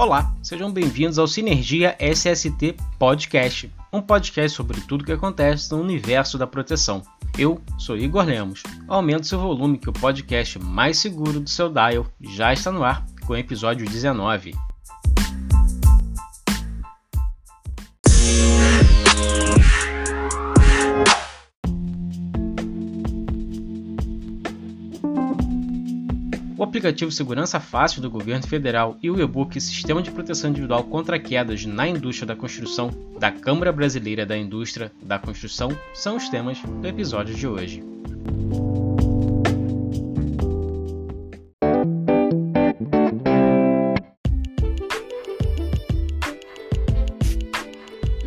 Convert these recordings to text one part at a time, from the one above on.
Olá, sejam bem-vindos ao Sinergia SST Podcast, um podcast sobre tudo que acontece no universo da proteção. Eu sou Igor Lemos. Aumente seu volume que o podcast mais seguro do seu dial já está no ar com o episódio 19. O aplicativo Segurança Fácil do Governo Federal e o e-book Sistema de Proteção Individual contra Quedas na Indústria da Construção da Câmara Brasileira da Indústria da Construção são os temas do episódio de hoje.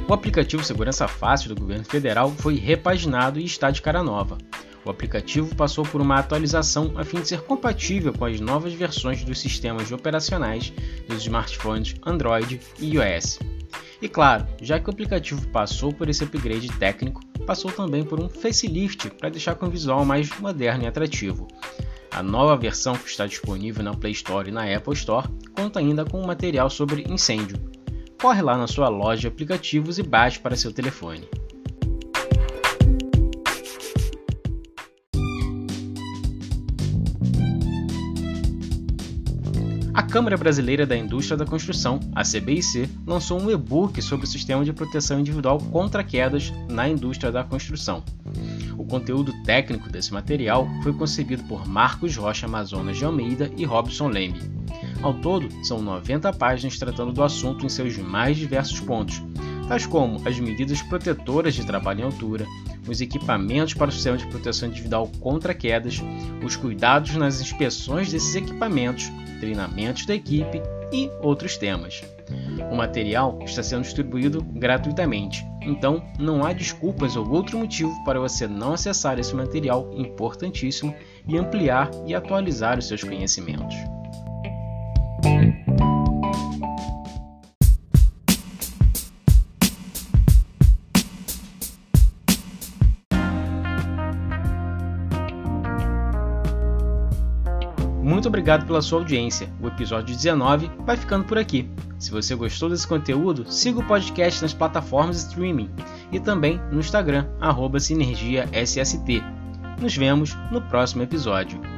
O aplicativo Segurança Fácil do Governo Federal foi repaginado e está de cara nova. O aplicativo passou por uma atualização a fim de ser compatível com as novas versões dos sistemas operacionais dos smartphones Android e iOS. E claro, já que o aplicativo passou por esse upgrade técnico, passou também por um facelift para deixar com um visual mais moderno e atrativo. A nova versão que está disponível na Play Store e na Apple Store conta ainda com material sobre incêndio. Corre lá na sua loja de aplicativos e baixe para seu telefone. A Câmara Brasileira da Indústria da Construção, a CBIC, lançou um e-book sobre o sistema de proteção individual contra quedas na indústria da construção. O conteúdo técnico desse material foi concebido por Marcos Rocha Amazonas de Almeida e Robson Leme. Ao todo, são 90 páginas tratando do assunto em seus mais diversos pontos, tais como as medidas protetoras de trabalho em altura, os equipamentos para o sistema de proteção individual contra quedas, os cuidados nas inspeções desses equipamentos, treinamentos da equipe e outros temas. O material está sendo distribuído gratuitamente, então não há desculpas ou outro motivo para você não acessar esse material importantíssimo e ampliar e atualizar os seus conhecimentos. Muito obrigado pela sua audiência. O episódio 19 vai ficando por aqui. Se você gostou desse conteúdo, siga o podcast nas plataformas streaming e também no Instagram, SinergiaSST. Nos vemos no próximo episódio.